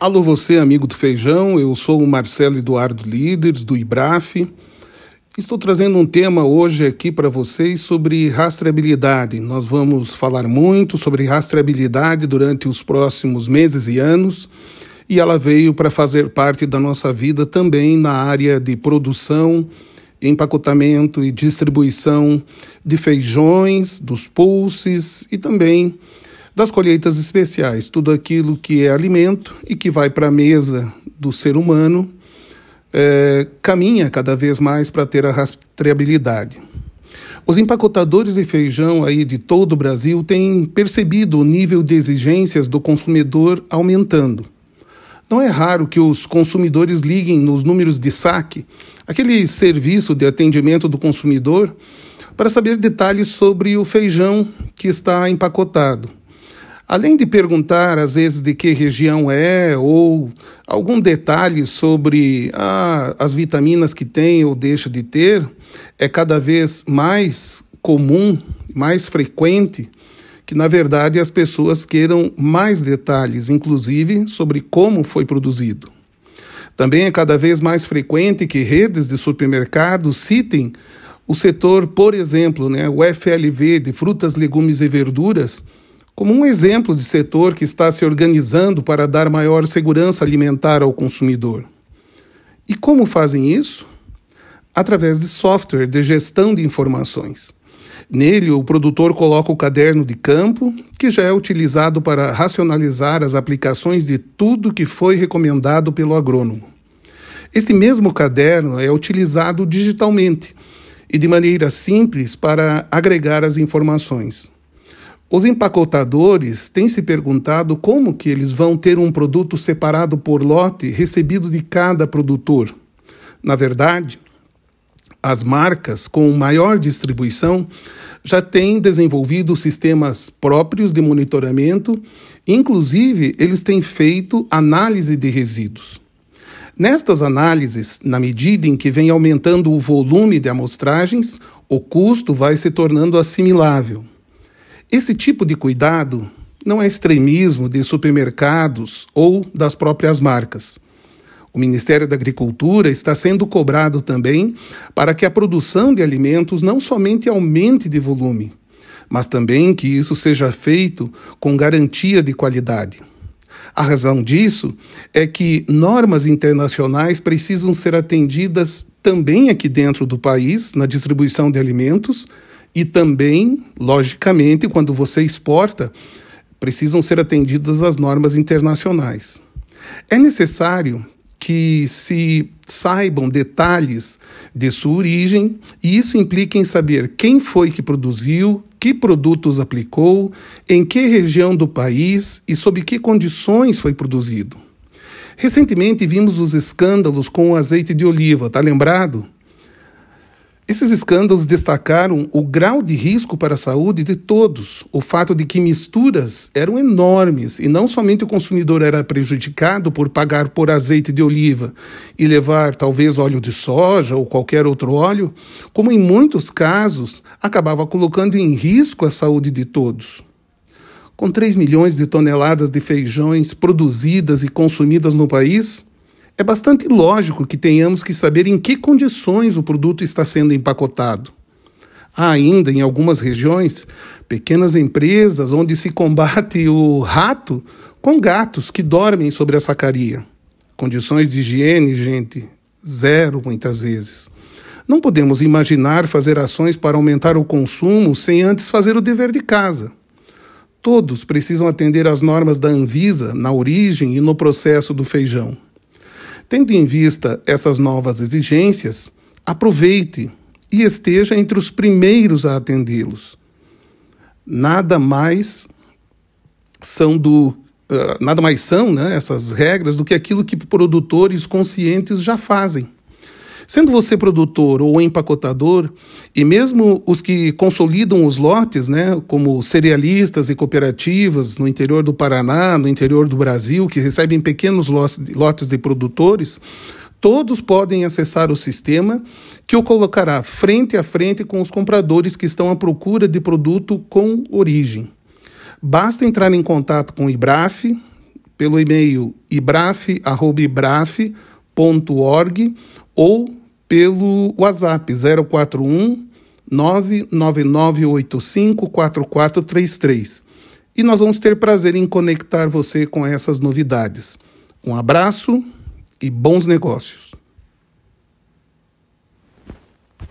Alô, você, amigo do feijão. Eu sou o Marcelo Eduardo Líderes, do IBRAF. Estou trazendo um tema hoje aqui para vocês sobre rastreabilidade. Nós vamos falar muito sobre rastreabilidade durante os próximos meses e anos, e ela veio para fazer parte da nossa vida também na área de produção, empacotamento e distribuição de feijões, dos pulses e também das colheitas especiais, tudo aquilo que é alimento e que vai para a mesa do ser humano, é, caminha cada vez mais para ter a rastreabilidade. Os empacotadores de feijão aí de todo o Brasil têm percebido o nível de exigências do consumidor aumentando. Não é raro que os consumidores liguem nos números de saque, aquele serviço de atendimento do consumidor, para saber detalhes sobre o feijão que está empacotado. Além de perguntar, às vezes, de que região é ou algum detalhe sobre ah, as vitaminas que tem ou deixa de ter, é cada vez mais comum, mais frequente, que na verdade as pessoas queiram mais detalhes, inclusive sobre como foi produzido. Também é cada vez mais frequente que redes de supermercados citem o setor, por exemplo, né, o FLV de frutas, legumes e verduras como um exemplo de setor que está se organizando para dar maior segurança alimentar ao consumidor. E como fazem isso? Através de software de gestão de informações. Nele, o produtor coloca o caderno de campo, que já é utilizado para racionalizar as aplicações de tudo que foi recomendado pelo agrônomo. Esse mesmo caderno é utilizado digitalmente e de maneira simples para agregar as informações. Os empacotadores têm se perguntado como que eles vão ter um produto separado por lote recebido de cada produtor. Na verdade, as marcas com maior distribuição já têm desenvolvido sistemas próprios de monitoramento, inclusive eles têm feito análise de resíduos. Nestas análises, na medida em que vem aumentando o volume de amostragens, o custo vai se tornando assimilável. Esse tipo de cuidado não é extremismo de supermercados ou das próprias marcas. O Ministério da Agricultura está sendo cobrado também para que a produção de alimentos não somente aumente de volume, mas também que isso seja feito com garantia de qualidade. A razão disso é que normas internacionais precisam ser atendidas também aqui dentro do país, na distribuição de alimentos, e também, logicamente, quando você exporta, precisam ser atendidas as normas internacionais. É necessário que se saibam detalhes de sua origem, e isso implica em saber quem foi que produziu, que produtos aplicou, em que região do país e sob que condições foi produzido. Recentemente vimos os escândalos com o azeite de oliva, tá lembrado? Esses escândalos destacaram o grau de risco para a saúde de todos, o fato de que misturas eram enormes e não somente o consumidor era prejudicado por pagar por azeite de oliva e levar talvez óleo de soja ou qualquer outro óleo, como em muitos casos acabava colocando em risco a saúde de todos. Com 3 milhões de toneladas de feijões produzidas e consumidas no país, é bastante lógico que tenhamos que saber em que condições o produto está sendo empacotado. Há ainda, em algumas regiões, pequenas empresas onde se combate o rato com gatos que dormem sobre a sacaria. Condições de higiene, gente, zero muitas vezes. Não podemos imaginar fazer ações para aumentar o consumo sem antes fazer o dever de casa. Todos precisam atender às normas da Anvisa na origem e no processo do feijão. Tendo em vista essas novas exigências, aproveite e esteja entre os primeiros a atendê-los. Nada mais são do uh, nada mais são, né, essas regras do que aquilo que produtores conscientes já fazem. Sendo você produtor ou empacotador, e mesmo os que consolidam os lotes, né, como cerealistas e cooperativas no interior do Paraná, no interior do Brasil, que recebem pequenos lotes de produtores, todos podem acessar o sistema que o colocará frente a frente com os compradores que estão à procura de produto com origem. Basta entrar em contato com o IBRAF pelo e-mail ibraf.ibraf.org ou pelo WhatsApp 041 999854433. E nós vamos ter prazer em conectar você com essas novidades. Um abraço e bons negócios.